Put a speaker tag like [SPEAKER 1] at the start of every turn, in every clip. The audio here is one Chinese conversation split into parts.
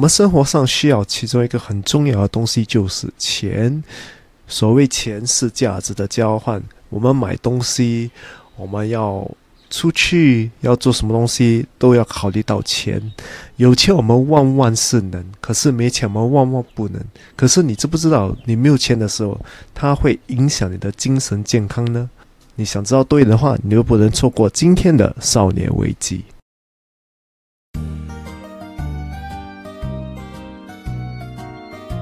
[SPEAKER 1] 我们生活上需要其中一个很重要的东西就是钱。所谓钱是价值的交换，我们买东西，我们要出去要做什么东西都要考虑到钱。有钱我们万万是能，可是没钱我们万万不能。可是你知不知道，你没有钱的时候，它会影响你的精神健康呢？你想知道对的话，你就不能错过今天的少年危机。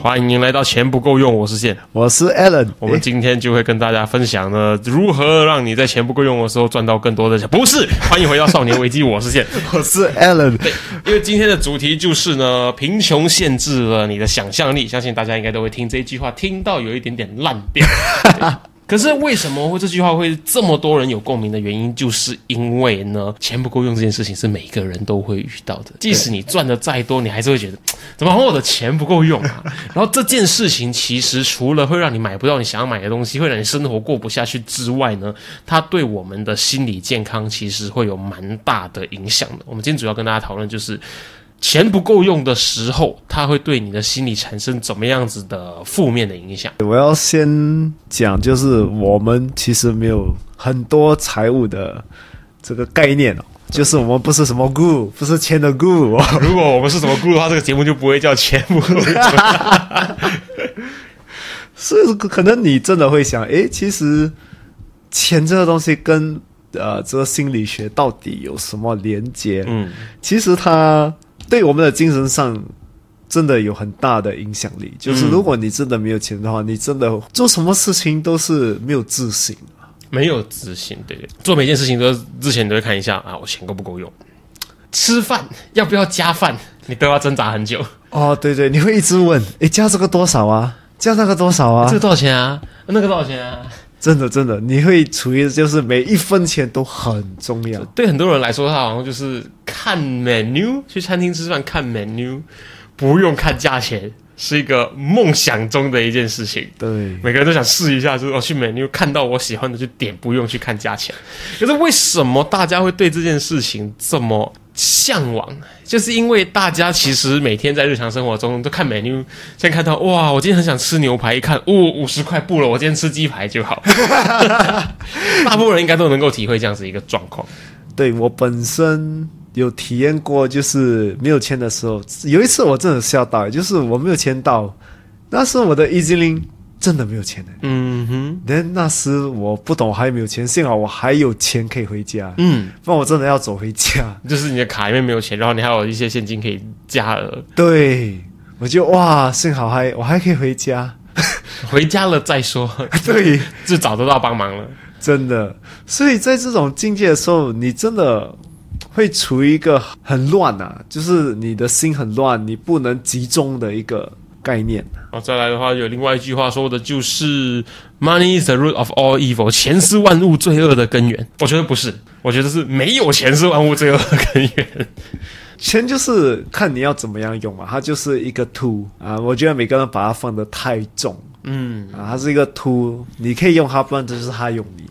[SPEAKER 2] 欢迎来到钱不够用，我是线，
[SPEAKER 1] 我是 Alan，
[SPEAKER 2] 我们今天就会跟大家分享呢，如何让你在钱不够用的时候赚到更多的钱。不是，欢迎回到少年危机，我是线，
[SPEAKER 1] 我是 Alan。
[SPEAKER 2] 对，因为今天的主题就是呢，贫穷限制了你的想象力，相信大家应该都会听这一句话，听到有一点点烂掉。可是为什么会这句话会这么多人有共鸣的原因，就是因为呢，钱不够用这件事情是每个人都会遇到的。即使你赚的再多，你还是会觉得，怎么我的钱不够用啊？然后这件事情其实除了会让你买不到你想要买的东西，会让你生活过不下去之外呢，它对我们的心理健康其实会有蛮大的影响的。我们今天主要跟大家讨论就是。钱不够用的时候，它会对你的心理产生怎么样子的负面的影响？
[SPEAKER 1] 我要先讲，就是我们其实没有很多财务的这个概念哦，就是我们不是什么 guru，不是钱的 guru。
[SPEAKER 2] 如果我们是什么 guru 的话，这个节目就不会叫钱不够用。
[SPEAKER 1] 所以可能你真的会想，诶，其实钱这个东西跟呃这个心理学到底有什么连接？嗯，其实它。对我们的精神上，真的有很大的影响力。就是如果你真的没有钱的话，你真的做什么事情都是没有自信
[SPEAKER 2] 没有自信，对对，做每件事情都之前都会看一下啊，我钱够不够用？吃饭要不要加饭？你都要挣扎很久。
[SPEAKER 1] 哦，对对，你会一直问，诶，加这个多少啊？加那个多少啊？
[SPEAKER 2] 这个多少钱啊？那个多少钱啊？
[SPEAKER 1] 真的，真的，你会处于就是每一分钱都很重要。
[SPEAKER 2] 对很多人来说，他好像就是看 menu 去餐厅吃饭，看 menu 不用看价钱，是一个梦想中的一件事情。
[SPEAKER 1] 对，
[SPEAKER 2] 每个人都想试一下，就是我去 menu 看到我喜欢的就点，不用去看价钱。可是为什么大家会对这件事情这么？向往，就是因为大家其实每天在日常生活中都看 menu，现在看到哇，我今天很想吃牛排，一看哦，五十块不了，我今天吃鸡排就好。大部分人应该都能够体会这样子一个状况。
[SPEAKER 1] 对我本身有体验过，就是没有钱的时候，有一次我真的笑到，就是我没有钱到，那是我的 Easy Link。真的没有钱的，嗯哼。那那时我不懂，还有没有钱，幸好我还有钱可以回家，嗯，不然我真的要走回家。
[SPEAKER 2] 就是你的卡里面没有钱，然后你还有一些现金可以加额。
[SPEAKER 1] 对，我就哇，幸好还我还可以回家，
[SPEAKER 2] 回家了再说。
[SPEAKER 1] 对，
[SPEAKER 2] 就找得到帮忙了，
[SPEAKER 1] 真的。所以在这种境界的时候，你真的会处于一个很乱啊，就是你的心很乱，你不能集中的一个。概念
[SPEAKER 2] 哦，再来的话，有另外一句话说的就是 “money is the root of all evil”，钱是万物罪恶的根源。我觉得不是，我觉得是没有钱是万物罪恶的根源。
[SPEAKER 1] 钱就是看你要怎么样用嘛，它就是一个 tool 啊。我觉得每个人把它放的太重，嗯啊，它是一个 tool，你可以用它，不然就是它用你。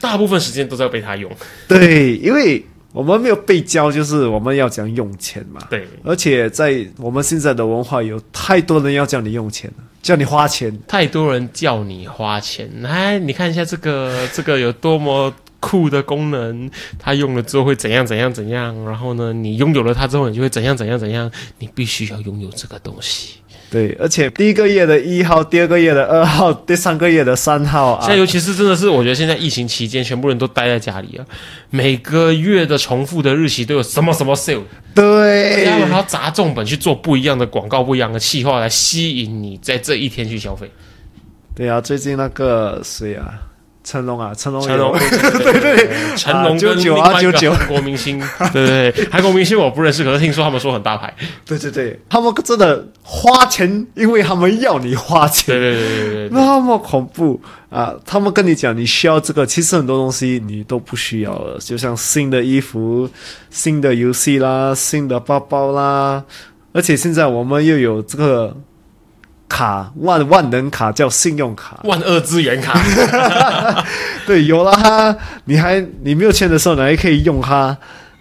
[SPEAKER 2] 大部分时间都在被它用。
[SPEAKER 1] 对，因为。我们没有被教，就是我们要讲用钱嘛。
[SPEAKER 2] 对，
[SPEAKER 1] 而且在我们现在的文化，有太多人要叫你用钱了，叫你花钱。
[SPEAKER 2] 太多人叫你花钱，来，你看一下这个，这个有多么酷的功能，它用了之后会怎样怎样怎样，然后呢，你拥有了它之后，你就会怎样怎样怎样，你必须要拥有这个东西。
[SPEAKER 1] 对，而且第一个月的一号，第二个月的二号，第三个月的三号啊。
[SPEAKER 2] 现在尤其是真的是，我觉得现在疫情期间，全部人都待在家里啊，每个月的重复的日期都有什么什么 sale，
[SPEAKER 1] 对，
[SPEAKER 2] 然后还要砸重本去做不一样的广告、不一样的企划来吸引你在这一天去消费。
[SPEAKER 1] 对啊，最近那个谁啊，成龙啊，成龙
[SPEAKER 2] 成龙，对对对，成龙跟
[SPEAKER 1] 啊九九
[SPEAKER 2] 另外一个
[SPEAKER 1] 啊九九。
[SPEAKER 2] 韩国明星，对对对，韩国明星我不认识，可是听说他们说很大牌，
[SPEAKER 1] 对对对，他们真的花钱，因为他们要你花钱，
[SPEAKER 2] 对对对对对，
[SPEAKER 1] 那么恐怖。啊！他们跟你讲你需要这个，其实很多东西你都不需要了，就像新的衣服、新的游戏啦、新的包包啦，而且现在我们又有这个卡万万能卡，叫信用卡。
[SPEAKER 2] 万恶资源卡，
[SPEAKER 1] 对，有了它，你还你没有钱的时候，你还可以用它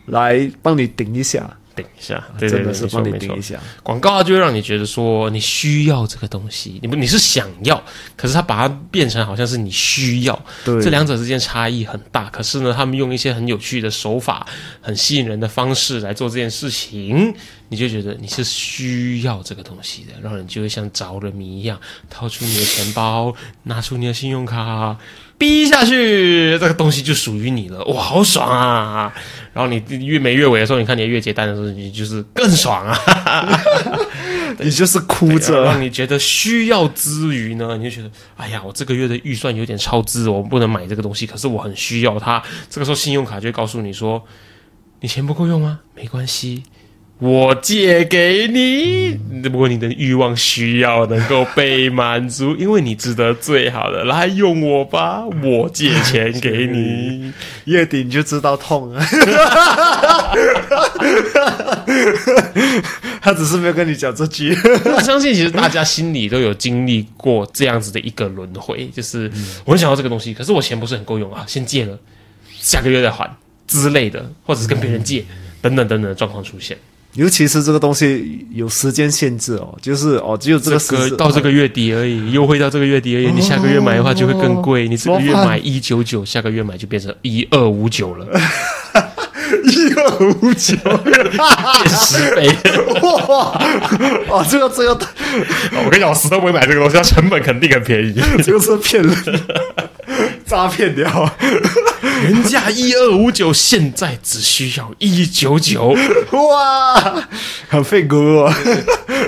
[SPEAKER 1] 来帮你顶一下，
[SPEAKER 2] 等一下，对对对，
[SPEAKER 1] 真的是帮你
[SPEAKER 2] 没错没错
[SPEAKER 1] 顶一下。
[SPEAKER 2] 广告就会让你觉得说你需要这个东西，你不你是想要，可是它把它变成好像是你需要，
[SPEAKER 1] 对，
[SPEAKER 2] 这两者之间差异很大。可是呢，他们用一些很有趣的手法、很吸引人的方式来做这件事情，你就觉得你是需要这个东西的，让人就会像着了迷一样，掏出你的钱包，拿出你的信用卡。逼下去，这个东西就属于你了，哇，好爽啊！然后你月没月尾的时候，你看你的月结单的时候，你就是更爽啊！
[SPEAKER 1] 你就是哭
[SPEAKER 2] 然
[SPEAKER 1] 着
[SPEAKER 2] 后让你觉得需要之余呢，你就觉得，哎呀，我这个月的预算有点超支，我不能买这个东西，可是我很需要它。这个时候，信用卡就会告诉你说，你钱不够用吗？没关系。我借给你，不过你的欲望需要能够被满足，因为你值得最好的，来用我吧，我借钱给你。
[SPEAKER 1] 月底你就知道痛了。他只是没有跟你讲这句。
[SPEAKER 2] 我相信，其实大家心里都有经历过这样子的一个轮回，就是我很想要这个东西，可是我钱不是很够用啊，先借了，下个月再还之类的，或者是跟别人借，等等等等的状况出现。
[SPEAKER 1] 尤其是这个东西有时间限制哦，就是哦，只有这
[SPEAKER 2] 这
[SPEAKER 1] 个
[SPEAKER 2] 到这个月底而已，优惠到这个月底而已。你下个月买的话就会更贵，你这个月买一九九，下个月买就变成一二五九了，
[SPEAKER 1] 一二五九，
[SPEAKER 2] 变十倍。
[SPEAKER 1] 哇！哦，这个这个
[SPEAKER 2] 我跟你讲，我死都不会买这个东西，它成本肯定很便宜，
[SPEAKER 1] 这个是骗人，诈骗掉。
[SPEAKER 2] 原价一二五九，现在只需要一九九。
[SPEAKER 1] 哇，很费哥哦！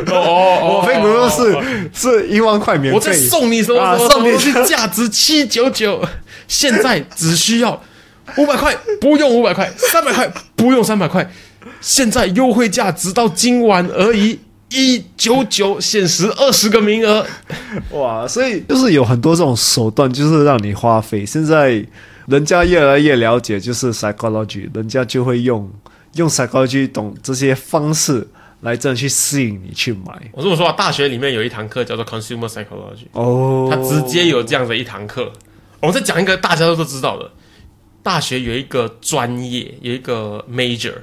[SPEAKER 2] 哦
[SPEAKER 1] 我费骨肉是是一万块免
[SPEAKER 2] 我再
[SPEAKER 1] 费，
[SPEAKER 2] 送你什么什么
[SPEAKER 1] 啊送你
[SPEAKER 2] 什么东西，价值七九九，现在只需要五百块，不用五百块，三百块不用三百块，现在优惠价直到今晚而已，一九九，限时二十个名额。
[SPEAKER 1] 哇！所以就是有很多这种手段，就是让你花费。现在人家越来越了解，就是 psychology，人家就会用用 psychology 懂这些方式来这样去吸引你去买。
[SPEAKER 2] 我这么说啊，大学里面有一堂课叫做 Consumer Psychology，
[SPEAKER 1] 哦，
[SPEAKER 2] 它直接有这样的一堂课。我们再讲一个大家都知道的，大学有一个专业，有一个 major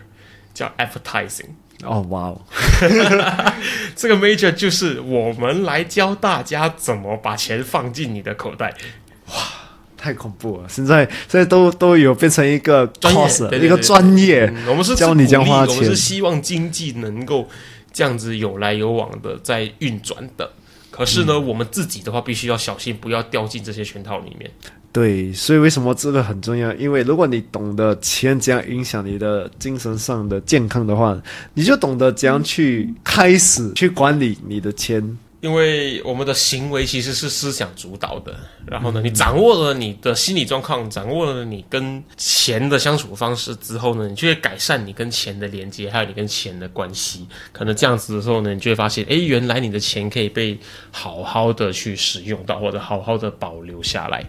[SPEAKER 2] 叫 advertising。
[SPEAKER 1] 哦，哇哦，
[SPEAKER 2] 这个 major 就是我们来教大家怎么把钱放进你的口袋。
[SPEAKER 1] 哇太恐怖了！现在现在都都有变成一个
[SPEAKER 2] 专业
[SPEAKER 1] course，一个专业。
[SPEAKER 2] 嗯我们是
[SPEAKER 1] 教你这样花钱
[SPEAKER 2] 我们是希望经济能够这样子有来有往的在运转的。可是呢，我们自己的话必须要小心，不要掉进这些圈套里面。
[SPEAKER 1] 对，所以为什么这个很重要？因为如果你懂得钱怎样影响你的精神上的健康的话，你就懂得怎样去开始去管理你的钱。
[SPEAKER 2] 因为我们的行为其实是思想主导的，然后呢，你掌握了你的心理状况，掌握了你跟钱的相处方式之后呢，你就会改善你跟钱的连接，还有你跟钱的关系。可能这样子的时候呢，你就会发现，诶，原来你的钱可以被好好的去使用到，或者好好的保留下来。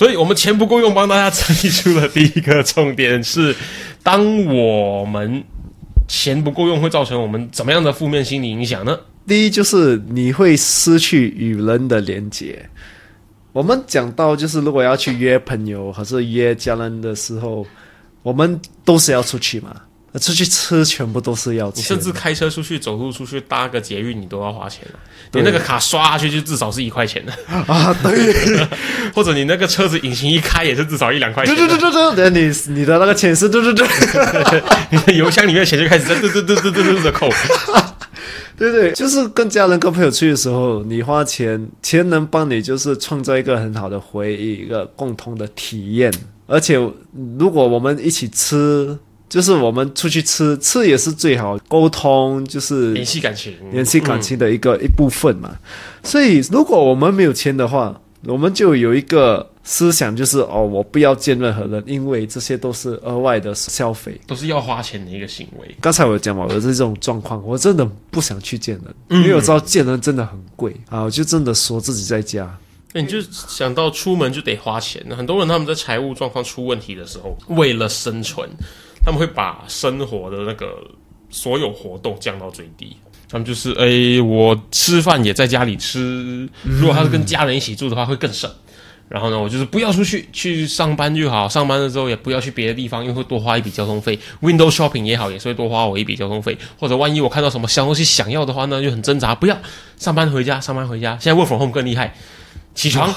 [SPEAKER 2] 所以我们钱不够用，帮大家整理出了第一个重点是：当我们钱不够用，会造成我们怎么样的负面心理影响呢？
[SPEAKER 1] 第一就是你会失去与人的连接。我们讲到就是如果要去约朋友或是约家人的时候，我们都是要出去嘛，出去吃全部都是要钱
[SPEAKER 2] 你甚，至开车出去、走路出去、搭个捷运，你都要花钱了。
[SPEAKER 1] 对
[SPEAKER 2] 你那个卡刷下去就至少是一块钱的，
[SPEAKER 1] 啊，对，
[SPEAKER 2] 或者你那个车子引擎一开也是至少一两块钱的。
[SPEAKER 1] 对对对对对，你你的那个钱是对对对
[SPEAKER 2] 你的油箱里面的钱就开始在嘚嘚嘚嘚嘚嘚的扣。
[SPEAKER 1] 对对，就是跟家人跟朋友出去的时候，你花钱，钱能帮你就是创造一个很好的回忆，一个共同的体验。而且如果我们一起吃，就是我们出去吃，吃也是最好沟通，就是
[SPEAKER 2] 联系感情，
[SPEAKER 1] 联系感情的一个、一部分嘛。所以，如果我们没有钱的话，我们就有一个思想，就是哦，我不要见任何人，因为这些都是额外的消费。
[SPEAKER 2] 都是要花钱的一个行为。
[SPEAKER 1] 刚才我讲嘛，我是这种状况，我真的不想去见人，因为我知道见人真的很贵啊，我就真的说自己在家。
[SPEAKER 2] 那你就想到出门就得花钱，很多人他们在财务状况出问题的时候，为了生存，他们会把生活的那个所有活动降到最低。他们就是，哎、我吃饭也在家里吃。如果他是跟家人一起住的话，会更省。然后呢，我就是不要出去，去上班就好。上班的时候也不要去别的地方，因为会多花一笔交通费。Window shopping 也好，也是会多花我一笔交通费。或者万一我看到什么小东西想要的话呢，就很挣扎，不要上班回家，上班回家。现在 work from home 更厉害，起床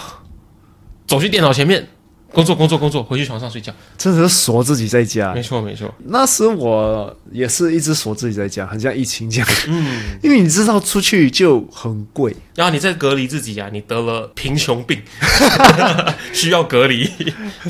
[SPEAKER 2] 走去电脑前面工作，工作，工作，回去床上睡觉。
[SPEAKER 1] 真的是锁自己在家
[SPEAKER 2] 没。错，没错。
[SPEAKER 1] 那时我也是一直锁自己在家，很像疫情这样。嗯，因为你知道出去就很贵。
[SPEAKER 2] 然后你在隔离自己啊，你得了贫穷病，需要隔离。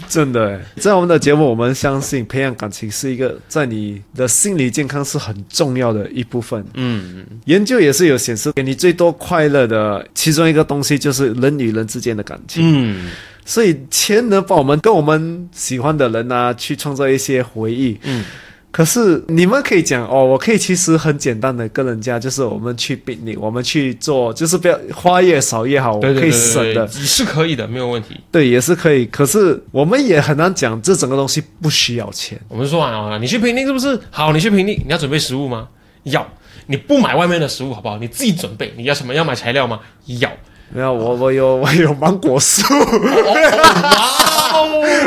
[SPEAKER 1] 真的，在我们的节目，我们相信培养感情是一个在你的心理健康是很重要的一部分。
[SPEAKER 2] 嗯，
[SPEAKER 1] 研究也是有显示，给你最多快乐的其中一个东西就是人与人之间的感情。
[SPEAKER 2] 嗯，
[SPEAKER 1] 所以钱能帮我们跟我们喜欢的人啊，去创造一些回忆。
[SPEAKER 2] 嗯，
[SPEAKER 1] 可是你们可以讲哦，我可以其实很简单的跟人家，就是我们去 b 你，我们去做，就是不要花越少越好，我可以省的，
[SPEAKER 2] 对是可以的，没有问题。
[SPEAKER 1] 对，也是可以。可是我们也很难讲，这整个东西不需要钱。
[SPEAKER 2] 我们说完了，你去平定是不是？好，你去平定，你要准备食物吗？要。你不买外面的食物好不好？你自己准备。你要什么？要买材料吗？要。
[SPEAKER 1] 没有，我 我有我有芒果树，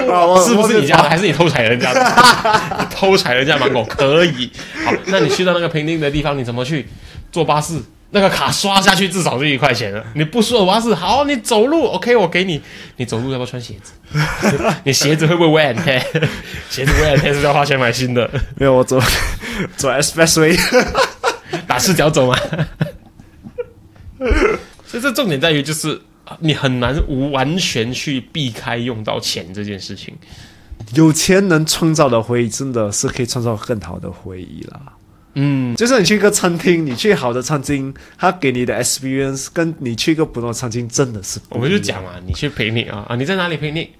[SPEAKER 2] 哇哦！是不是你家的？还是你偷采人家的？偷采人家芒果可以。好，那你去到那个平定的地方，你怎么去？坐巴士，那个卡刷下去至少是一块钱了。你不坐巴士，好，你走路，OK，我给你。你走路要不要穿鞋子？你鞋子会不会 wear 鞋子 wear 是要花钱买新的，
[SPEAKER 1] 没有我走走 expressway，
[SPEAKER 2] 打赤脚走吗？这重点在于，就是你很难完全去避开用到钱这件事情。
[SPEAKER 1] 有钱能创造的回忆，真的是可以创造更好的回忆啦。
[SPEAKER 2] 嗯，
[SPEAKER 1] 就是你去一个餐厅，你去好的餐厅，他给你的 experience 跟你去一个普通的餐厅真的是
[SPEAKER 2] 我们就讲嘛，你去陪你啊啊，你在哪里陪你？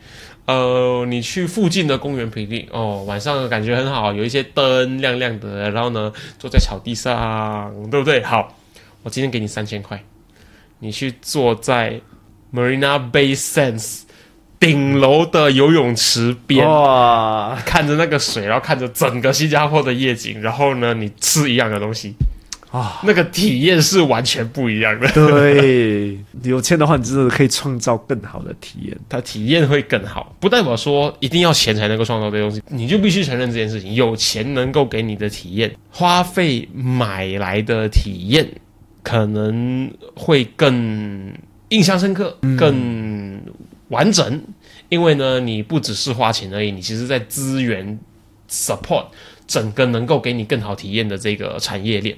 [SPEAKER 2] 呃，你去附近的公园陪你哦，晚上感觉很好，有一些灯亮亮的，然后呢，坐在草地上，对不对？好，我今天给你三千块，你去坐在 Marina Bay Sands 顶楼的游泳池边，
[SPEAKER 1] 哇，
[SPEAKER 2] 看着那个水，然后看着整个新加坡的夜景，然后呢，你吃一样的东西
[SPEAKER 1] 啊，
[SPEAKER 2] 那个体验是完全不一样的。
[SPEAKER 1] 对，有钱的话，你真的可以创造更好的体验。
[SPEAKER 2] 它体验会更好，不代表说一定要钱才能够创造这东西，你就必须承认这件事情。有钱能够给你的体验，花费买来的体验，可能会更印象深刻，更完整。因为呢，你不只是花钱而已，你其实在资源 support 整个能够给你更好体验的这个产业链。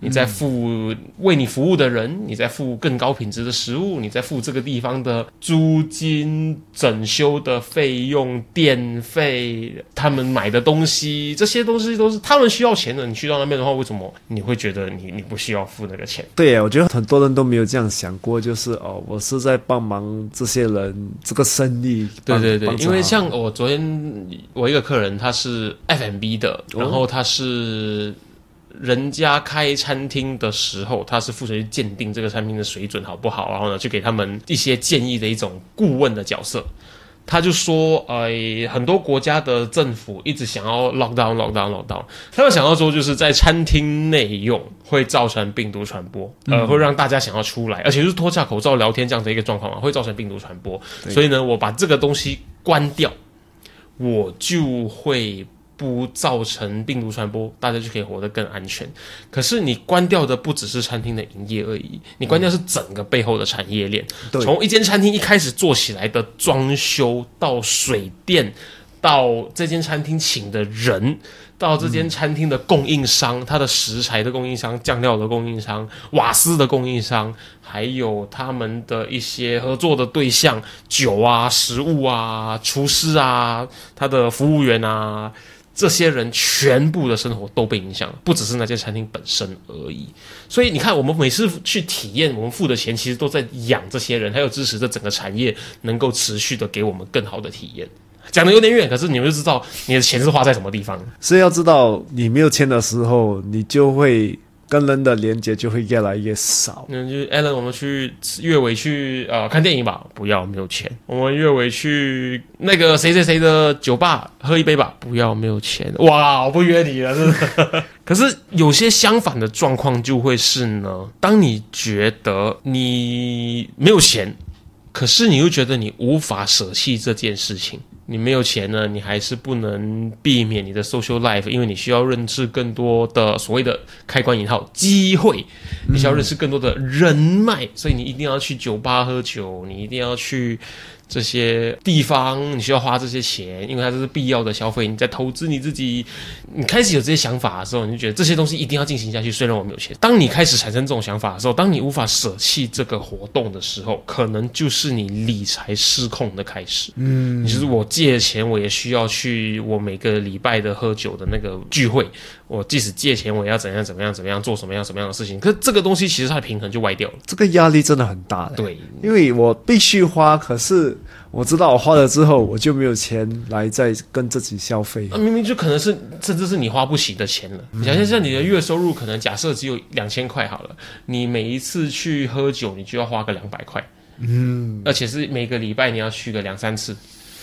[SPEAKER 2] 你在付为你服务的人，你在付更高品质的食物，你在付这个地方的租金、整修的费用、电费，他们买的东西，这些东西都是他们需要钱的。你去到那边的话，为什么你会觉得你你不需要付那个钱？
[SPEAKER 1] 对呀，我觉得很多人都没有这样想过，就是哦，我是在帮忙这些人这个生意。
[SPEAKER 2] 对对对因为像我昨天我一个客人，他是 F M B 的，然后他是人家开餐厅的时候，他是负责去鉴定这个餐厅的水准好不好，然后呢，去给他们一些建议的一种顾问的角色。他就说，呃，很多国家的政府一直想要 lock down lock down lock down，他们想要说就是在餐厅内用会造成病毒传播，呃，会让大家想要出来，而且就是脱下口罩聊天这样的一个状况嘛，会造成病毒传播。所以呢，我把这个东西关掉，我就会不造成病毒传播，大家就可以活得更安全。可是你关掉的不只是餐厅的营业而已，你关掉是整个背后的产业链，
[SPEAKER 1] 对
[SPEAKER 2] 从一间餐厅一开始做起来的装修到水电，到这间餐厅请的人。到这间餐厅的供应商，它的食材的供应商、酱料的供应商、瓦斯的供应商，还有他们的一些合作的对象，酒啊、食物啊、厨师啊、他的服务员啊，这些人全部的生活都被影响了，不只是那间餐厅本身而已。所以你看，我们每次去体验，我们付的钱其实都在养这些人，还有支持这整个产业能够持续的给我们更好的体验。讲的有点远，可是你们就知道你的钱是花在什么地方。
[SPEAKER 1] 所以要知道，你没有钱的时候，你就会跟人的连接就会越来越少。
[SPEAKER 2] 嗯，就是 Alan，我们去月尾去呃看电影吧，不要没有钱。我们月尾去那个谁谁谁的酒吧喝一杯吧，不要没有钱。哇，我不约你了，真的。可是有些相反的状况就会是呢，当你觉得你没有钱，可是你又觉得你无法舍弃这件事情。你没有钱呢，你还是不能避免你的 social life，因为你需要认识更多的所谓的开关引号机会，你需要认识更多的人脉，所以你一定要去酒吧喝酒，你一定要去这些地方，你需要花这些钱，因为它这是必要的消费。你在投资你自己，你开始有这些想法的时候，你就觉得这些东西一定要进行下去。虽然我没有钱，当你开始产生这种想法的时候，当你无法舍弃这个活动的时候，可能就是你理财失控的开始。嗯，就是我借钱，我也需要去我每个礼拜的喝酒的那个聚会。我即使借钱，我也要怎样怎么样怎么样做什么样什么样的事情。可是这个东西其实它的平衡就歪掉了。
[SPEAKER 1] 这个压力真的很大。
[SPEAKER 2] 对，
[SPEAKER 1] 因为我必须花，可是我知道我花了之后，我就没有钱来再跟自己消费。
[SPEAKER 2] 那、明明就可能是甚至是你花不起的钱了。你想象一下，你的月收入可能假设只有两千块好了，你每一次去喝酒，你就要花个两百块，
[SPEAKER 1] 嗯，
[SPEAKER 2] 而且是每个礼拜你要去个两三次，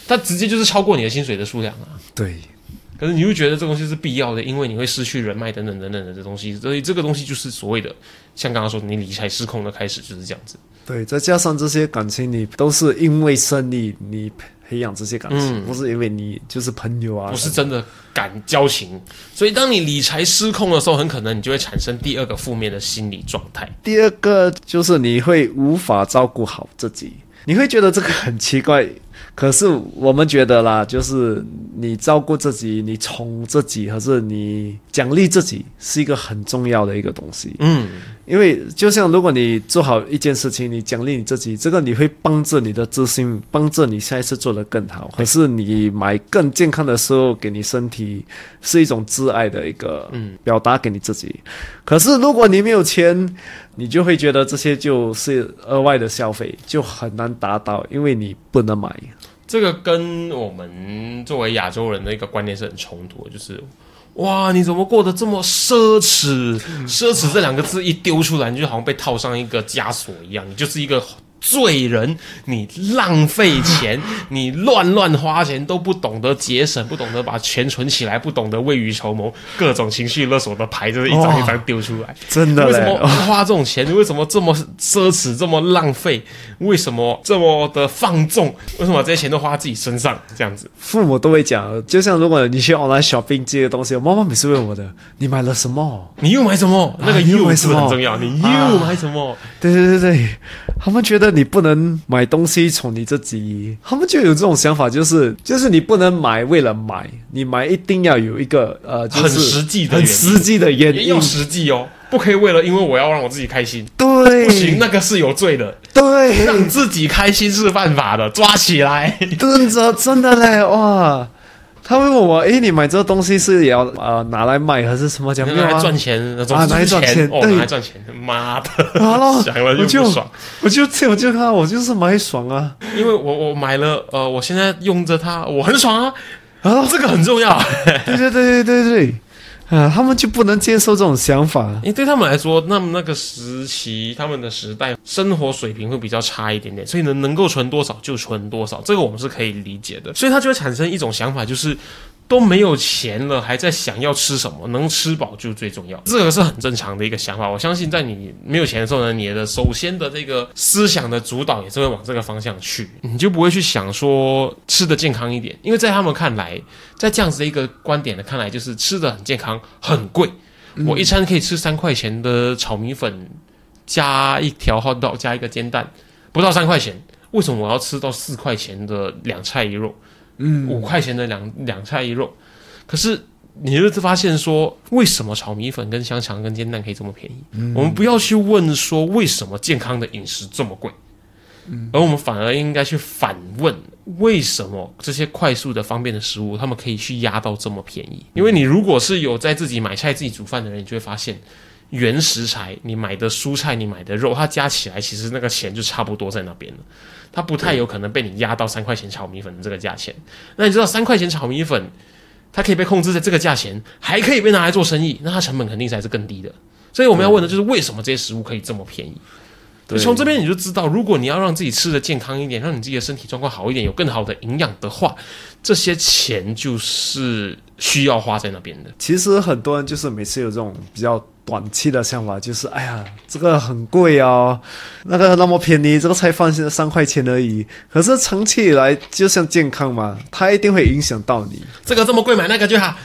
[SPEAKER 2] 它直接就是超过你的薪水的数量啊。
[SPEAKER 1] 对，
[SPEAKER 2] 可是你又觉得这东西是必要的，因为你会失去人脉等等等等的这东西，所以这个东西就是所谓的，像刚刚说你理财失控的开始就是这样子。
[SPEAKER 1] 对，再加上这些感情，你都是因为胜利你培养这些感情，
[SPEAKER 2] 嗯
[SPEAKER 1] 不是因为你就是朋友啊，
[SPEAKER 2] 不是真的感交情，所以当你理财失控的时候，很可能你就会产生第二个负面的心理状态。
[SPEAKER 1] 第二个就是你会无法照顾好自己，你会觉得这个很奇怪。可是我们觉得啦，就是你照顾自己，你宠自己，还是你奖励自己，是一个很重要的一个东西。
[SPEAKER 2] 嗯，
[SPEAKER 1] 因为就像如果你做好一件事情，你奖励你自己，这个你会帮助你的自信，帮助你下一次做得更好。可是你买更健康的时候给你身体，是一种挚爱的一个
[SPEAKER 2] 嗯
[SPEAKER 1] 表达给你自己。可是如果你没有钱，你就会觉得这些就是额外的消费，就很难达到，因为你不能买。
[SPEAKER 2] 这个跟我们作为亚洲人的一个观念是很冲突的，就是。哇，你怎么过得这么奢侈？奢侈这两个字一丢出来，你就好像被套上一个枷锁一样，你就是一个罪人。你浪费钱，你乱乱花钱，都不懂得节省，不懂得把钱存起来，不懂得未雨绸缪，各种情绪勒索的牌就是一张一张丢出来。
[SPEAKER 1] 真的
[SPEAKER 2] 为什么，花这种钱？你为什么这么奢侈，这么浪费？为什么这么的放纵？为什么把这些钱都花在自己身上？这样子，
[SPEAKER 1] 父母都会讲，就像如果你去 online shopping 这些东西，我妈妈每次问我的，你买了什么？
[SPEAKER 2] 你又买什么？那个
[SPEAKER 1] 你又
[SPEAKER 2] 又是
[SPEAKER 1] 买什么
[SPEAKER 2] 很重要。你
[SPEAKER 1] 啊
[SPEAKER 2] 又买什么？
[SPEAKER 1] 对对对对，他们觉得你不能买东西宠你自己，他们就有这种想法，就是就是你不能买为了买，你买一定要有一个呃，就是
[SPEAKER 2] 很实际的
[SPEAKER 1] 很实际的原因
[SPEAKER 2] 也要，实际哦，不可以为了因为我要让我自己开心，
[SPEAKER 1] 对，
[SPEAKER 2] 不行，那个是有罪的。
[SPEAKER 1] 对，
[SPEAKER 2] 让自己开心是犯法的，抓起来。
[SPEAKER 1] 真的真的嘞，哇！他问我，诶，你买这个东西是也要呃拿来卖还是什么？讲没有啊
[SPEAKER 2] 拿来赚？钱，总
[SPEAKER 1] 啊拿来赚钱
[SPEAKER 2] 哦，
[SPEAKER 1] 对
[SPEAKER 2] 拿来赚钱，妈的，想了
[SPEAKER 1] 我就
[SPEAKER 2] 爽。
[SPEAKER 1] 我就我就看我就是买爽啊
[SPEAKER 2] 因为我我买了，呃，我现在用着它，我很爽啊，
[SPEAKER 1] 啊！
[SPEAKER 2] 这个很重要。
[SPEAKER 1] 对对对对对对，啊，他们就不能接受这种想法。
[SPEAKER 2] 因为对他们来说，那么那个时期，他们的时代生活水平会比较差一点点，所以呢，能够存多少就存多少，这个我们是可以理解的。所以他就会产生一种想法，就是都没有钱了，还在想要吃什么，能吃饱就最重要，这个是很正常的一个想法。我相信在你没有钱的时候呢，你的首先的这个思想的主导也是会往这个方向去，你就不会去想说吃的健康一点，因为在他们看来，在这样子的一个观点的看来，就是吃的很健康很贵，我一餐可以吃三块钱的炒米粉，加一条 hot dog，加一个煎蛋，不到三块钱，为什么我要吃到四块钱的两菜一肉？嗯，五块钱的两两菜一肉，可是你就发现说，为什么炒米粉跟香肠跟煎蛋可以这么便宜？我们不要去问说为什么健康的饮食这么贵，而我们反而应该去反问，为什么这些快速的方便的食物，他们可以去压到这么便宜？因为你如果是有在自己买菜自己煮饭的人，你就会发现。原食材，你买的蔬菜，你买的肉，它加起来其实那个钱就差不多在那边了，它不太有可能被你压到三块钱炒米粉的这个价钱。那你知道三块钱炒米粉，它可以被控制在这个价钱，还可以被拿来做生意，那它成本肯定才是更低的。所以我们要问的就是为什么这些食物可以这么便宜？从这边你就知道，如果你要让自己吃的健康一点，让你自己的身体状况好一点，有更好的营养的话，这些钱就是需要花在那边的。
[SPEAKER 1] 其实很多人就是每次有这种比较。短期的想法就是，哎呀，这个很贵哦，那个那么便宜，这个菜饭现在三块钱而已。可是长期以来，就像健康嘛，它一定会影响到你。
[SPEAKER 2] 这个这么贵，买那个就好。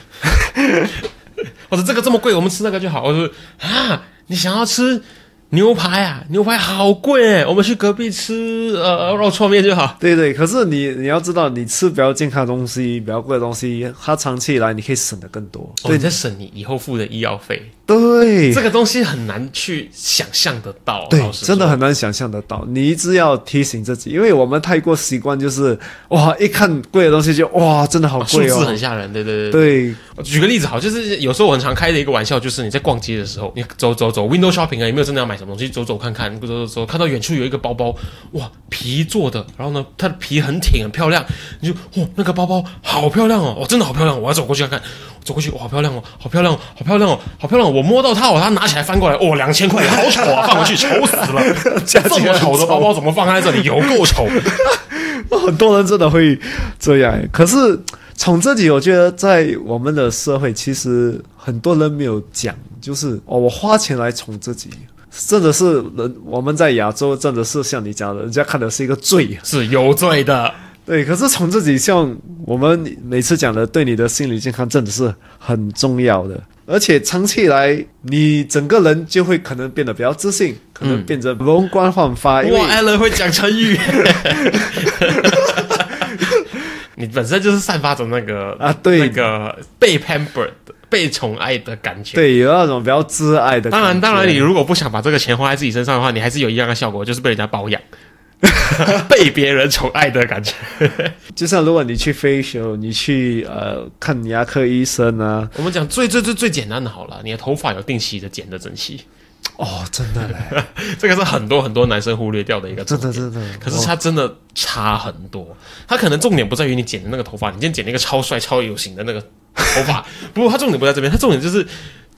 [SPEAKER 2] 或者这个这么贵，我们吃那个就好。我说啊，你想要吃？牛排啊，牛排好贵我们去隔壁吃呃肉串面就好。
[SPEAKER 1] 对对，可是你你要知道，你吃比较健康的东西，比较贵的东西，它长期以来你可以省的更多。
[SPEAKER 2] 对，在省你以后付的医药费。
[SPEAKER 1] 对，
[SPEAKER 2] 这个东西很难去想象得到。
[SPEAKER 1] 对，真的很难想象得到。你一直要提醒自己，因为我们太过习惯，就是哇，一看贵的东西就哇，真的好贵
[SPEAKER 2] 哦，数字很吓人。对对
[SPEAKER 1] 对
[SPEAKER 2] 对。举个例子好，就是有时候我很常开的一个玩笑，就是你在逛街的时候，你走走走，window shopping 啊，有没有真的要买什么东西？走走看看，走走走，看到远处有一个包包，哇，皮做的，然后呢，它的皮很挺，很漂亮，你就哇，那个包包好漂亮哦，哦，真的好漂亮，我要走过去看看。走过去，哇，好漂亮哦，好漂亮，好漂亮哦，好漂亮！我摸到它，我它拿起来翻过来，哇，两千块，好丑啊！放回去，丑死了！这么丑的包包怎么放在这里？有够丑！
[SPEAKER 1] 很多人真的会这样。可是宠自己，我觉得在我们的社会，其实很多人没有讲，就是哦，我花钱来宠自己，真的是人。我们在亚洲，真的是像你讲的，人家看的是一个罪，
[SPEAKER 2] 是有罪的。
[SPEAKER 1] 对，可是从自己像我们每次讲的，对你的心理健康真的是很重要的，而且长期以来，你整个人就会可能变得比较自信，可能变得容光焕发。
[SPEAKER 2] 哇，艾伦会讲成语，你本身就是散发着那个
[SPEAKER 1] 啊，对，
[SPEAKER 2] 那个被 pampered、被宠爱的感觉，
[SPEAKER 1] 对，有那种比较自爱的。
[SPEAKER 2] 当然，当然，你如果不想把这个钱花在自己身上的话，你还是有一样的效果，就是被人家包养。被别人宠爱的感觉，
[SPEAKER 1] 就像如果你去 facial，你去呃看牙科医生啊。
[SPEAKER 2] 我们讲最最最最简单的好了，你的头发有定期的剪的整齐。
[SPEAKER 1] 哦，真的嘞，
[SPEAKER 2] 这个是很多很多男生忽略掉的一个，
[SPEAKER 1] 真的真的。
[SPEAKER 2] 可是它真的差很多，它可能重点不在于你剪的那个头发，你今天剪了一个超帅超有型的那个头发，不过它重点不在这边，它重点就是。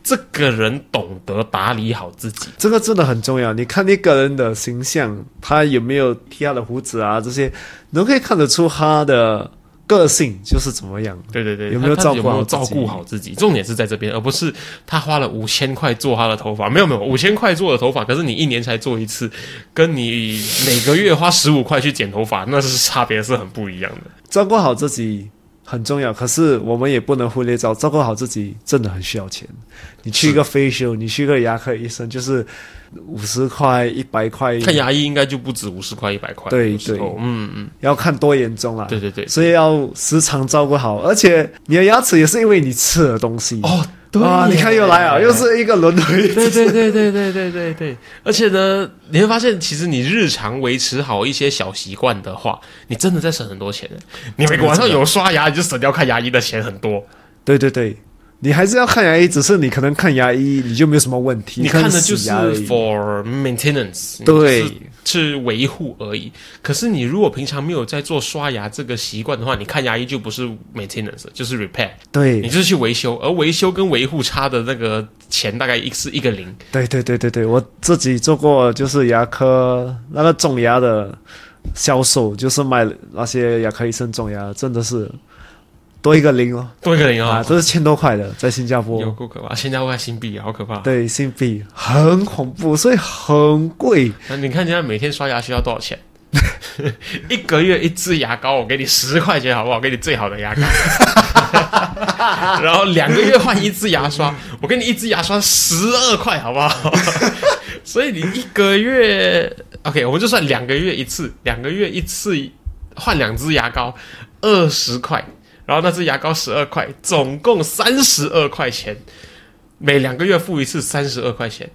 [SPEAKER 2] 这个人懂得打理好自己，
[SPEAKER 1] 这个真的很重要。你看一个人的形象，他有没有剃他的胡子啊？这些都可以看得出他的个性就是怎么样。
[SPEAKER 2] 对对对，
[SPEAKER 1] 有没有照顾
[SPEAKER 2] 照顾好自己？重点是在这边，而不是他花了五千块做他的头发。没有没有，五千块做的头发，可是你一年才做一次，跟你每个月花十五块去剪头发，那是差别是很不一样的。
[SPEAKER 1] 照顾好自己。很重要，可是我们也不能忽略照照顾好自己，真的很需要钱。你去一个 facial，你去个牙科医生，就是五十块、一百块。
[SPEAKER 2] 看牙医应该就不止五十块、一百块。
[SPEAKER 1] 对对，嗯嗯，要看多严重啊。
[SPEAKER 2] 对对对，
[SPEAKER 1] 所以要时常照顾好，而且你的牙齿也是因为你吃了东西
[SPEAKER 2] 哦。
[SPEAKER 1] 啊！你看又来啊，又是一个轮回。
[SPEAKER 2] 对对对对对对对对。而且呢，你会发现，其实你日常维持好一些小习惯的话，你真的在省很多钱。你每个晚上有刷牙，你就省掉看牙医的钱很多。
[SPEAKER 1] 对对对。你还是要看牙医，只是你可能看牙医你就没有什么问题。
[SPEAKER 2] 你看的就是 for maintenance，
[SPEAKER 1] 对，
[SPEAKER 2] 是维护而已。可是你如果平常没有在做刷牙这个习惯的话，你看牙医就不是 maintenance，就是 repair。
[SPEAKER 1] 对，
[SPEAKER 2] 你就是去维修，而维修跟维护差的那个钱大概一是一个零。
[SPEAKER 1] 对对对对对，我自己做过，就是牙科那个种牙的销售，就是卖那些牙科医生种牙，真的是。多一个零哦，
[SPEAKER 2] 多一个零
[SPEAKER 1] 哦，
[SPEAKER 2] 啊，
[SPEAKER 1] 这是千多块的，在新加坡。
[SPEAKER 2] 有够可怕！新加坡还新币好可怕。
[SPEAKER 1] 对，新币很恐怖，所以很贵。
[SPEAKER 2] 那你看，现在每天刷牙需要多少钱？一个月一支牙膏，我给你十块钱，好不好？给你最好的牙膏。然后两个月换一支牙刷，我给你一支牙刷十二块，好不好？所以你一个月，OK，我们就算两个月一次，两个月一次换两支牙膏，二十块。然后那支牙膏十二块，总共三十二块钱。每两个月付一次，三十二块钱。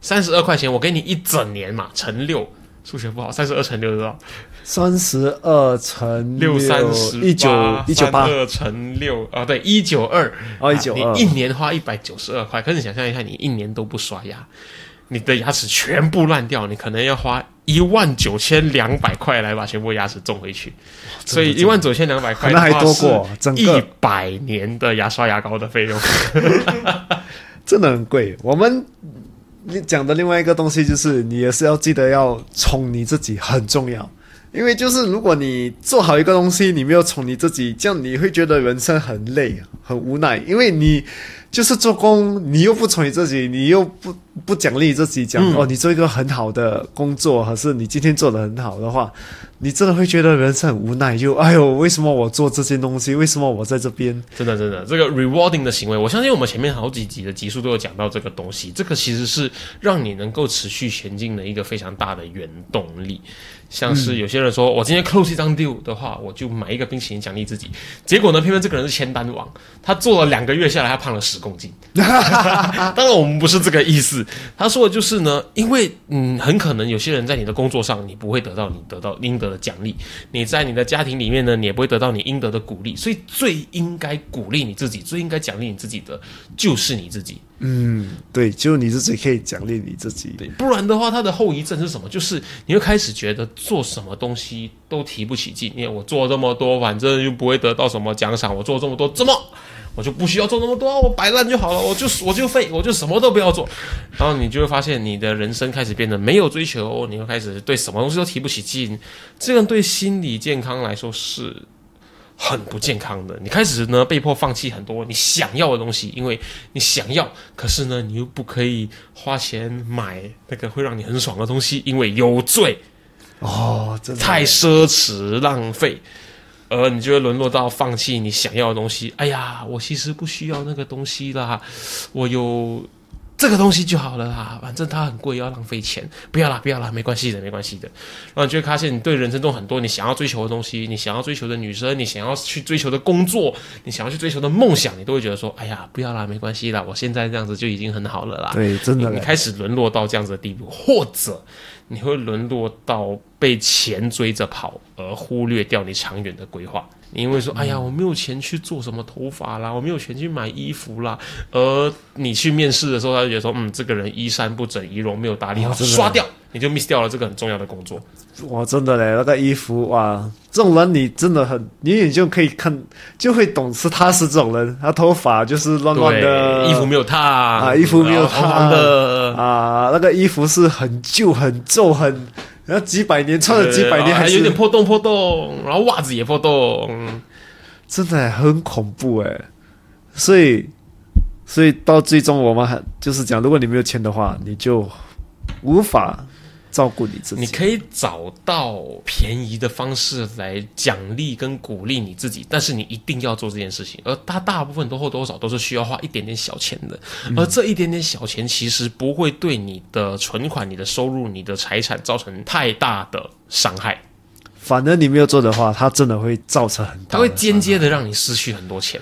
[SPEAKER 2] 三十二块钱，我给你一整年嘛，乘六。数学不好，三十二乘六多少？
[SPEAKER 1] 三十二乘
[SPEAKER 2] 六三十
[SPEAKER 1] 一九一九八
[SPEAKER 2] 二乘六啊，对，一九二
[SPEAKER 1] 哦
[SPEAKER 2] 啊
[SPEAKER 1] 192
[SPEAKER 2] 你一年花一百九十二块，可是你想象一下，你一年都不刷牙，你的牙齿全部烂掉，你可能要花一万九千两百块来把全部牙齿种回去，所以一万九千两百块
[SPEAKER 1] 那还多过整个
[SPEAKER 2] 一百年的牙刷牙膏的费用。
[SPEAKER 1] 真的很贵。我们你讲的另外一个东西就是，你也是要记得要宠你自己，很重要。因为就是如果你做好一个东西，你没有宠你自己，这样你会觉得人生很累、很无奈。因为你就是做工，你又不宠你自己，你又不不奖励自己，讲、
[SPEAKER 2] 嗯
[SPEAKER 1] 哦，你做一个很好的工作，还是你今天做的很好的话，你真的会觉得人生很无奈。就哎呦，为什么我做这些东西？为什么我在这边？
[SPEAKER 2] 真的，真的，这个 rewarding 的行为，我相信我们前面好几集的集数都有讲到这个东西。这个其实是让你能够持续前进的一个非常大的原动力。像是有些人说，我今天 close 一张 deal 的话，我就买一个冰淇淋奖励自己。结果呢，偏偏这个人是签单王，他做了两个月下来，他胖了十公斤。当然，我们不是这个意思。他说的就是呢，因为嗯，很可能有些人在你的工作上，你不会得到你得到应得的奖励；你在你的家庭里面呢，你也不会得到你应得的鼓励。所以，最应该鼓励你自己，最应该奖励你自己的，就是你自己。
[SPEAKER 1] 嗯，对，就你自己可以奖励你自己。
[SPEAKER 2] 对，不然的话，它的后遗症是什么？就是你会开始觉得做什么东西都提不起劲。因为我做这么多，反正又不会得到什么奖赏。我做这么多，怎么我就不需要做那么多？我摆烂就好了，我就我就废，我就什么都不要做。然后你就会发现，你的人生开始变得没有追求，你会开始对什么东西都提不起劲。这个对心理健康来说是很不健康的。你开始呢被迫放弃很多你想要的东西，因为你想要，可是呢你又不可以花钱买那个会让你很爽的东西，因为有罪，
[SPEAKER 1] 哦，真的
[SPEAKER 2] 太奢侈浪费。而你就会沦落到放弃你想要的东西。哎呀，我其实不需要那个东西啦，我有这个东西就好了啦，反正它很贵，要浪费钱，不要啦，不要啦，没关系的，没关系的。然后你就会发现，你对人生中很多你想要追求的东西，你想要追求的女生，你想要去追求的工作，你想要去追求的梦想，你都会觉得说，哎呀，不要啦，没关系啦，我现在这样子就已经很好了啦。
[SPEAKER 1] 对，真的
[SPEAKER 2] 你你开始沦落到这样子的地步，或者你会沦落到被钱追着跑，而忽略掉你长远的规划。你因为说，哎呀，我没有钱去做什么头发啦，我没有钱去买衣服啦，而你去面试的时候，他就觉得说，嗯，这个人衣衫不整，仪容没有打理好，
[SPEAKER 1] 哦
[SPEAKER 2] 刷掉，你就 miss 掉了这个很重要的工作。
[SPEAKER 1] 哇，真的嘞，那个衣服哇，这种人你真的很，你眼就可以看，就会懂是他是这种人，他头发就是乱乱的，
[SPEAKER 2] 衣服没有烫
[SPEAKER 1] 啊衣服没有
[SPEAKER 2] 然后黄黄的。
[SPEAKER 1] 啊，那个衣服是很旧、很皱、很，然后几百年穿了几百年
[SPEAKER 2] 对还有点破洞破洞，然后袜子也破洞，
[SPEAKER 1] 真的很恐怖哎，所以，所以到最终我们还就是讲，如果你没有钱的话，你就无法照顾你自己。
[SPEAKER 2] 你可以找到便宜的方式来奖励跟鼓励你自己，但是你一定要做这件事情。而它大部分多或多少都是需要花一点点小钱的，而这一点点小钱其实不会对你的存款、你的收入、你的财产造成太大的伤害，
[SPEAKER 1] 反正你没有做的话，它真的会造成很大
[SPEAKER 2] 它会间接的让你失去很多钱，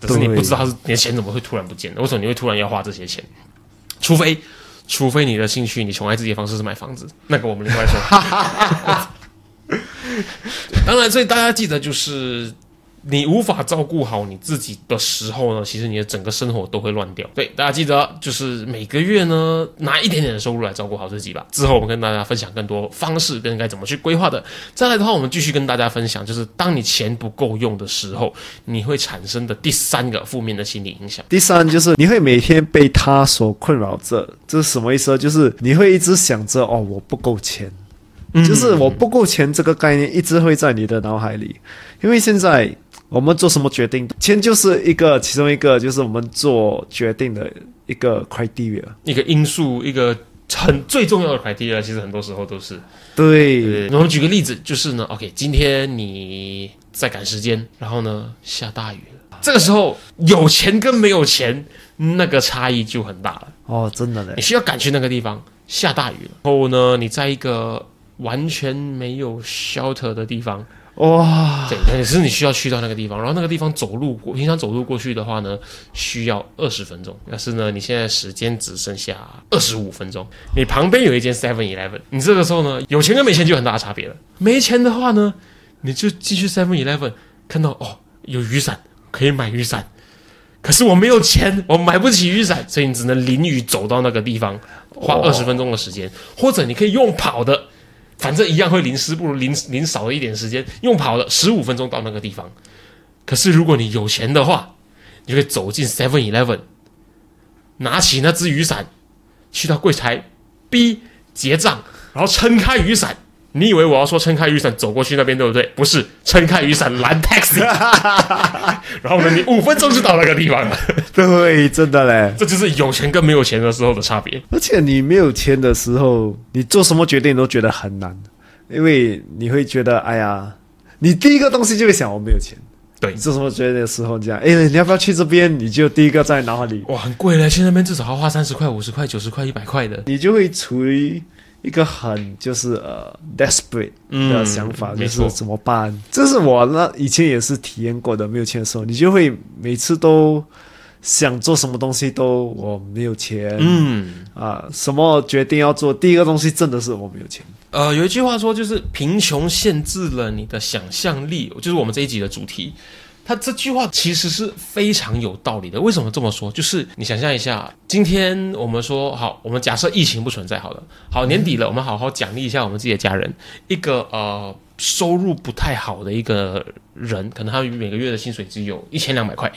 [SPEAKER 2] 可是你不知道是你的钱怎么会突然不见了，为什么你会突然要花这些钱？除非。除非你的兴趣，你宠爱自己的方式是买房子，那个我们另外说。当然，所以大家记得，就是你无法照顾好你自己的时候呢，其实你的整个生活都会乱掉。对，大家记得，就是每个月呢拿一点点的收入来照顾好自己吧。之后我们跟大家分享更多方式跟该怎么去规划的。再来的话，我们继续跟大家分享，就是当你钱不够用的时候，你会产生的第三个负面的心理影响。
[SPEAKER 1] 第三就是你会每天被他所困扰着，这是什么意思呢？就是你会一直想着哦，我不够钱，就是我不够钱这个概念一直会在你的脑海里，因为现在我们做什么决定，钱就是一个其中一个，就是我们做决定的一个 criteria。
[SPEAKER 2] 一个因素，一个很最重要的 criteria，其实很多时候都是。
[SPEAKER 1] 对，
[SPEAKER 2] 对，我们举个例子，就是呢，OK，今天你在赶时间，然后呢下大雨了，这个时候有钱跟没有钱那个差异就很大了。
[SPEAKER 1] 哦，真的嘞
[SPEAKER 2] 你，需要赶去那个地方，下大雨了，然后呢，你在一个完全没有 shelter 的地方，
[SPEAKER 1] 哇，
[SPEAKER 2] 对，也是你需要去到那个地方，然后那个地方走路，平常走路过去的话呢，需要二十分钟。但是呢，你现在时间只剩下二十五分钟，你旁边有一间 Seven Eleven，你这个时候呢，有钱跟没钱就有很大的差别了。没钱的话呢，你就继续 Seven Eleven，看到哦有雨伞可以买雨伞，可是我没有钱，我买不起雨伞，所以你只能淋雨走到那个地方，花
[SPEAKER 1] 哦
[SPEAKER 2] 二十分钟的时间，或者你可以用跑的。反正一样会淋湿，不如淋淋少了一点时间，用跑了十五分钟到那个地方。可是如果你有钱的话，你就可以走进 Seven Eleven，拿起那只雨伞，去到柜台 B 结账，然后撑开雨伞。你以为我要说撑开雨伞走过去那边对不对？不是，撑开雨伞拦 taxi，然后呢，你五分钟就到那个地方了。
[SPEAKER 1] 对，真的嘞。
[SPEAKER 2] 这就是有钱跟没有钱的时候的差别。
[SPEAKER 1] 而且你没有钱的时候，你做什么决定都觉得很难，因为你会觉得，哎呀，你第一个东西就会想，我没有钱。
[SPEAKER 2] 对
[SPEAKER 1] 你做什么决定的时候，你讲，哎，你要不要去这边？你就第一个在脑海里，
[SPEAKER 2] 哇，很贵嘞，去那边至少要花三十块、五十块、九十块、一百块的。
[SPEAKER 1] 你就会处于一个很就是呃 desperate 的想法，就是怎么办？这是我那以前也是体验过的，没有钱的时候，你就会每次都想做什么东西都我没有钱，
[SPEAKER 2] 嗯，
[SPEAKER 1] 啊，什么决定要做，第一个东西真的是我没有钱。
[SPEAKER 2] 呃，有一句话说，就是贫穷限制了你的想象力，就是我们这一集的主题。他这句话其实是非常有道理的。为什么这么说？就是你想象一下，今天我们说好，我们假设疫情不存在好了，好年底了，我们好好奖励一下我们自己的家人。一个呃收入不太好的一个人，可能他每个月的薪水只有一千两百块，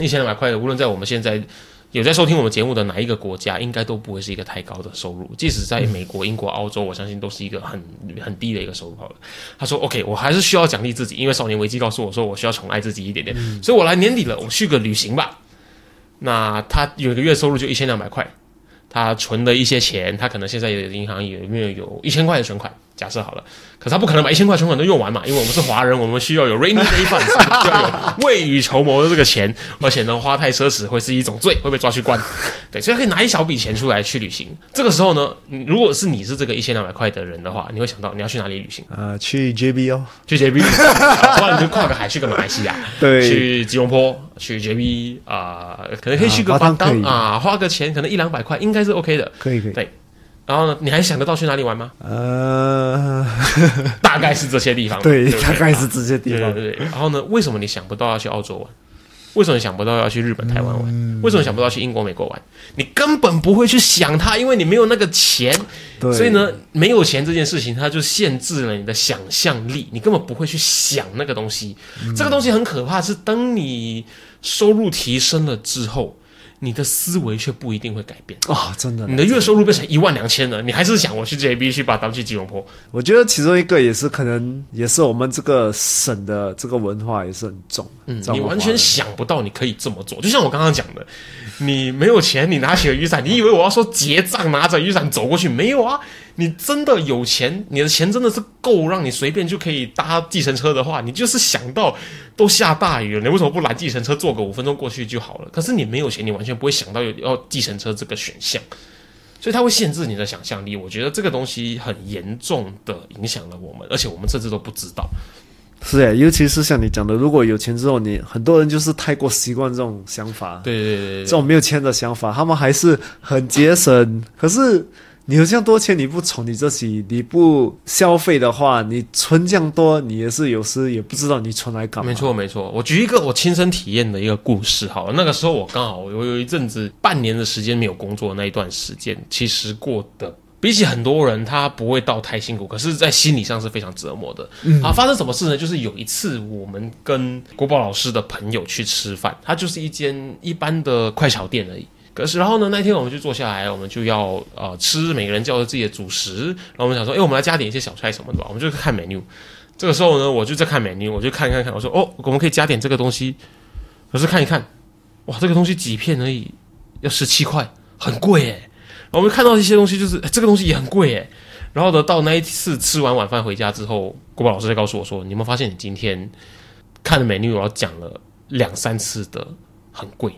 [SPEAKER 2] 一千两百块的，无论在我们现在有在收听我们节目的哪一个国家，应该都不会是一个太高的收入。即使在美国、英国、澳洲，我相信都是一个很很低的一个收入。好了，他说：“OK，我还是需要奖励自己，因为少年危机告诉我说，我需要宠爱自己一点点，所以我来年底了，我去个旅行吧。”那他有一个月收入就一千两百块，他存的一些钱，他可能现在有银行有没有有一千块的存款？假设好了，可是他不可能把一千块存款都用完嘛，因为我们是华人，我们需要有 rainy day funds，需要有未雨绸缪的这个钱，而且呢，花太奢侈会是一种罪，会被抓去关。对，所以可以拿一小笔钱出来去旅行。这个时候呢，如果是你是这个一千两百块的人的话，你会想到你要去哪里旅行？
[SPEAKER 1] 啊，去 JB 哦，
[SPEAKER 2] 去 JB，啊不然你就跨个海去个马来西亚，
[SPEAKER 1] 对
[SPEAKER 2] 去吉隆坡，去 JB 啊、可能可以去个
[SPEAKER 1] 啊
[SPEAKER 2] 巴啊，花个钱，可能一两百块应该是 OK 的。
[SPEAKER 1] 可以可以。
[SPEAKER 2] 对然后呢，你还想得到去哪里玩吗？
[SPEAKER 1] 呃，
[SPEAKER 2] 大概是这些地方，
[SPEAKER 1] 对，
[SPEAKER 2] 不
[SPEAKER 1] 大概是这些地方。
[SPEAKER 2] 对对对。然后呢，为什么你想不到要去澳洲玩？为什么你想不到要去日本、台湾玩？
[SPEAKER 1] 嗯
[SPEAKER 2] 为什么想不到去英国、美国玩？你根本不会去想它，因为你没有那个钱。
[SPEAKER 1] 对，
[SPEAKER 2] 所以呢，没有钱这件事情，它就限制了你的想象力，你根本不会去想那个东西。
[SPEAKER 1] 嗯
[SPEAKER 2] 这个东西很可怕，是当你收入提升了之后，你的思维却不一定会改变。
[SPEAKER 1] 哦，真的，
[SPEAKER 2] 你的月收入变成一万两千了，你还是想我去 JB 去把当去吉隆坡？
[SPEAKER 1] 我觉得其中一个也是可能也是我们这个省的这个文化也是很重。
[SPEAKER 2] 嗯，你完全想不到你可以这么做。就像我刚刚讲的，你没有钱，你拿起了雨伞，你以为我要说结账拿着雨伞走过去？没有啊，你真的有钱，你的钱真的是够让你随便就可以搭计程车的话，你就是想到都下大雨了，你为什么不拦计程车坐个五分钟过去就好了？可是你没有钱，你完全不会想到有要计程车这个选项。所以它会限制你的想象力，我觉得这个东西很严重的影响了我们，而且我们甚至都不知道。
[SPEAKER 1] 是诶，尤其是像你讲的，如果有钱之后，你很多人就是太过习惯这种想法，
[SPEAKER 2] 对对对对
[SPEAKER 1] 这种没有钱的想法，他们还是很节省。可是你有这样多钱，你不宠你自己，你不消费的话，你存这样多，你也是有时也不知道你存来干嘛。
[SPEAKER 2] 没，错，没错。我举一个我亲身体验的一个故事好了。那个时候我刚好我有一阵子半年的时间没有工作，那一段时间其实过得比起很多人他不会到太辛苦，可是在心理上是非常折磨的。嗯啊，发生什么事呢？就是有一次我们跟国宝老师的朋友去吃饭，他就是一间一般的快炒店而已。可是，然后呢？那天我们就坐下来，我们就要呃吃，每个人叫着自己的主食。然后我们想说，哎，我们来加点一些小菜什么的吧。我们就看 menu，这个时候呢，我就在看美女，我就看看看，我说哦，我们可以加点这个东西，可是看一看，哇，这个东西几片而已，要十七块，很贵诶。我们看到一些东西，就是这个东西也很贵诶。然后呢，到那一次吃完晚饭回家之后，国宝老师就告诉我说：“你有没有发现，你今天看的美女，我要讲了两三次的很贵，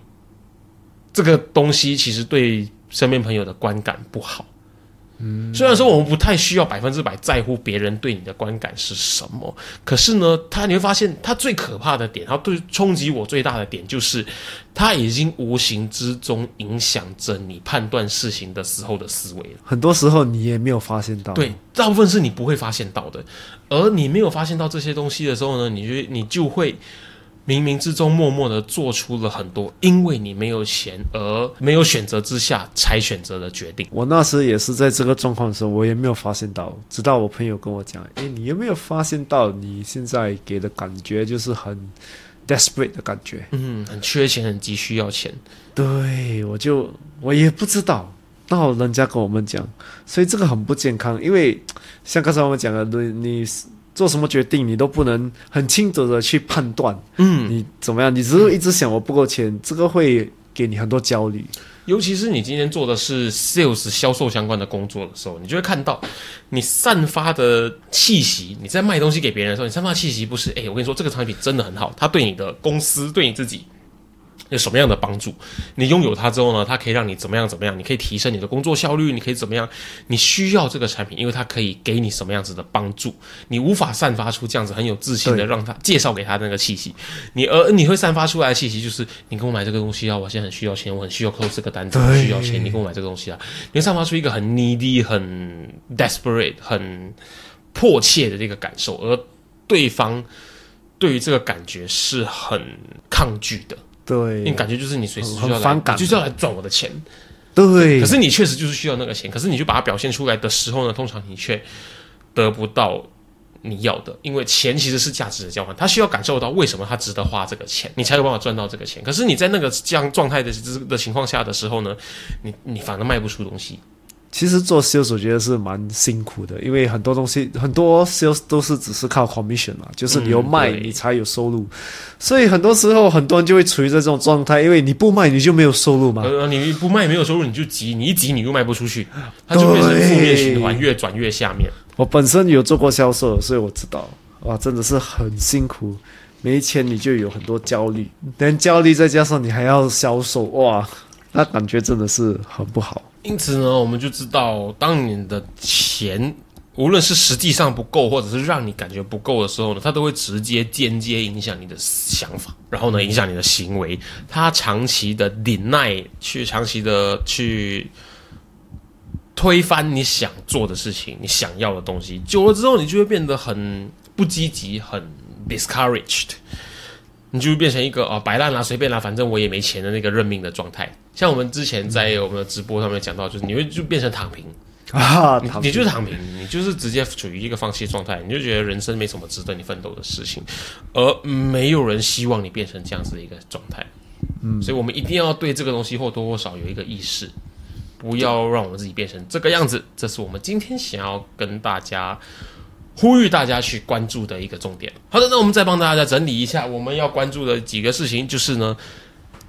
[SPEAKER 2] 这个东西其实对身边朋友的观感不好。”嗯，虽然说我们不太需要百分之百在乎别人对你的观感是什么，可是呢，他你会发现，他最可怕的点，他对冲击我最大的点，就是他已经无形之中影响着你判断事情的时候的思维了。
[SPEAKER 1] 很多时候你也没有发现到，
[SPEAKER 2] 对，大部分是你不会发现到的，而你没有发现到这些东西的时候呢，你就你就会。冥冥之中，默默的做出了很多，因为你没有钱而没有选择之下才选择的决定。
[SPEAKER 1] 我那时也是在这个状况的时候，我也没有发现到，直到我朋友跟我讲：“诶，你有没有发现到你现在给的感觉就是很 desperate 的感觉？
[SPEAKER 2] 嗯，很缺钱，很急需要钱。
[SPEAKER 1] 对，我就我也不知道，到人家跟我们讲，所以这个很不健康。因为像刚才我们讲的，你你。做什么决定，你都不能很清楚的去判断。嗯，你怎么样？你只是一直想我不够钱，这个会给你很多焦虑。
[SPEAKER 2] 尤其是你今天做的是 sales 销售相关的工作的时候，你就会看到你散发的气息。你在卖东西给别人的时候，你散发气息不是？哎，我跟你说，这个产品真的很好，它对你的公司，对你自己。有什么样的帮助？你拥有它之后呢？它可以让你怎么样怎么样？你可以提升你的工作效率，你可以怎么样？你需要这个产品，因为它可以给你什么样子的帮助？你无法散发出这样子很有自信的让他介绍给他那个气息。你而你会散发出来的气息就是：你跟我买这个东西啊，我现在很需要钱，我很需要 close 这个单子，我需要钱，你跟我买这个东西啊，你会散发出一个很 needy、很 desperate、很迫切的这个感受，而对方对于这个感觉是很抗拒的。
[SPEAKER 1] 对，
[SPEAKER 2] 因为感觉就是你随时需要来，就是要来赚我的钱。
[SPEAKER 1] 对，
[SPEAKER 2] 可是你确实就是需要那个钱，可是你就把它表现出来的时候呢，通常你却得不到你要的，因为钱其实是价值的交换，他需要感受到为什么他值得花这个钱，你才有办法赚到这个钱。可是你在那个这样状态的的情况下的时候呢，你你反而卖不出东西。
[SPEAKER 1] 其实做 sales 我觉得是蛮辛苦的，因为很多东西很多 sales 都是只是靠 commission 嘛，就是你要卖你才有收入，所以很多时候很多人就会处于这种状态，因为你不卖你就没有收入嘛。
[SPEAKER 2] 呃，你不卖没有收入你就急，你一急你又卖不出去，它就变成负面循环，越转越下面。
[SPEAKER 1] 我本身有做过销售，所以我知道，哇，真的是很辛苦，没钱你就有很多焦虑，连焦虑再加上你还要销售，哇，那感觉真的是很不好。
[SPEAKER 2] 因此呢，我们就知道，当你的钱无论是实际上不够，或者是让你感觉不够的时候呢，它都会直接间接影响你的想法，然后呢，影响你的行为。它长期的忍耐，去长期的去推翻你想做的事情，你想要的东西，久了之后，你就会变得很不积极，很 discouraged。你就变成一个哦，摆烂啦，随便啦，反正我也没钱的那个认命的状态。像我们之前在我们的直播上面讲到，就是你会就变成躺平
[SPEAKER 1] 啊，
[SPEAKER 2] 你就是躺平，你就是直接处于一个放弃状态，你就觉得人生没什么值得你奋斗的事情，而没有人希望你变成这样子的一个状态。嗯，所以我们一定要对这个东西或多或少有一个意识，不要让我们自己变成这个样子。这是我们今天想要跟大家。呼吁大家去关注的一个重点。好的，那我们再帮大家整理一下我们要关注的几个事情，就是呢，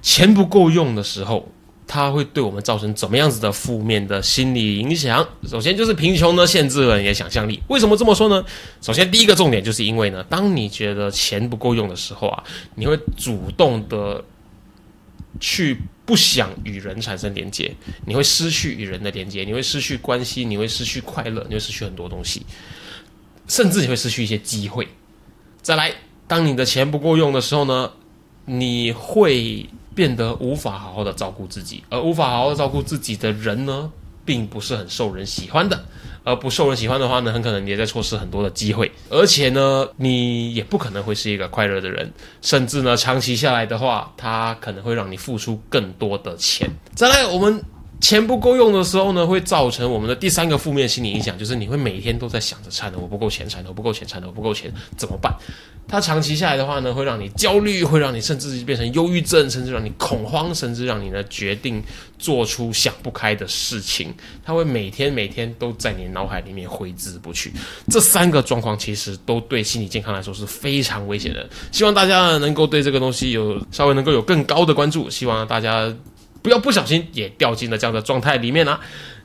[SPEAKER 2] 钱不够用的时候，它会对我们造成怎么样子的负面的心理影响？首先就是贫穷呢，限制了你的想象力。为什么这么说呢？首先第一个重点就是因为呢，当你觉得钱不够用的时候啊，你会主动的去不想与人产生连接，你会失去与人的连接，你会失去关系，你会失去快乐，你会失去很多东西。甚至你会失去一些机会。再来，当你的钱不够用的时候呢，你会变得无法好好的照顾自己，而无法好好照顾自己的人呢，并不是很受人喜欢的。而不受人喜欢的话呢，很可能你也在错失很多的机会，而且呢，你也不可能会是一个快乐的人，甚至呢，长期下来的话，它可能会让你付出更多的钱。再来，我们钱不够用的时候呢，会造成我们的第三个负面心理影响，就是你会每天都在想着惨了，我不够钱，惨了，我不够钱，惨了，我不够钱，怎么办？它长期下来的话呢，会让你焦虑，会让你甚至变成忧郁症，甚至让你恐慌，甚至让你呢决定做出想不开的事情。它会每天每天都在你脑海里面挥之不去。这三个状况其实都对心理健康来说是非常危险的。希望大家能够对这个东西有稍微能够有更高的关注。希望大家。不要不小心也掉进了这样的状态里面啊！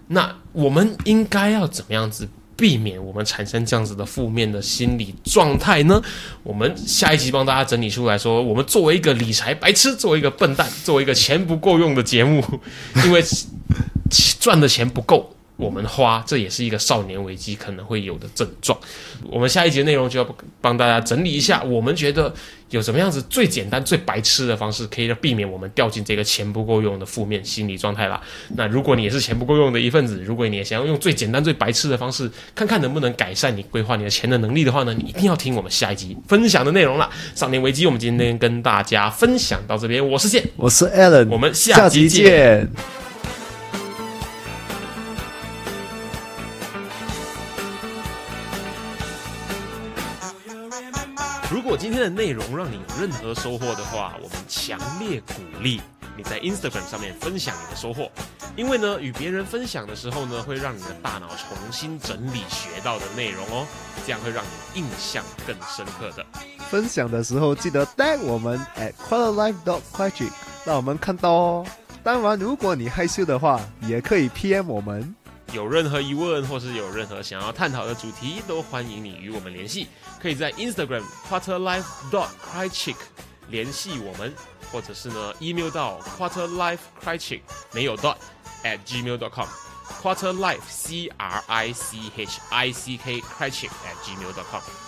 [SPEAKER 2] 那我们应该要怎么样子避免我们产生这样子的负面的心理状态呢？我们下一集帮大家整理出来说，我们作为一个理财白痴，作为一个笨蛋，作为一个钱不够用的节目，因为赚的钱不够。我们花，这也是一个少年危机可能会有的症状。我们下一节内容就要帮大家整理一下，我们觉得有什么样子最简单、最白痴的方式，可以避免我们掉进这个钱不够用的负面心理状态啦。那如果你也是钱不够用的一份子，如果你也想要用最简单、最白痴的方式，看看能不能改善你规划你的钱的能力的话呢，你一定要听我们下一集分享的内容啦。少年危机，我们今天跟大家分享到这边，我是健，
[SPEAKER 1] 我是 Alan，
[SPEAKER 2] 我们下集见。的内容让你有任何收获的话，我们强烈鼓励你在 Instagram 上面分享你的收获，因为呢，与别人分享的时候呢，会让你的大脑重新整理学到的内容哦，这样会让你印象更深刻的。
[SPEAKER 1] 分享的时候记得带我们 at quarterlife dot quick，让我们看到哦。当然，如果你害羞的话，也可以 PM 我们。
[SPEAKER 2] 有任何疑问或是有任何想要探讨的主题，都欢迎你与我们联系。可以在 Instagram quarterlife dot crychick 联系我们，或者是呢 email 到 quarterlife crychick 没有 dot at gmail dot com quarterlife c r i c h i c k crychick at gmail dot com。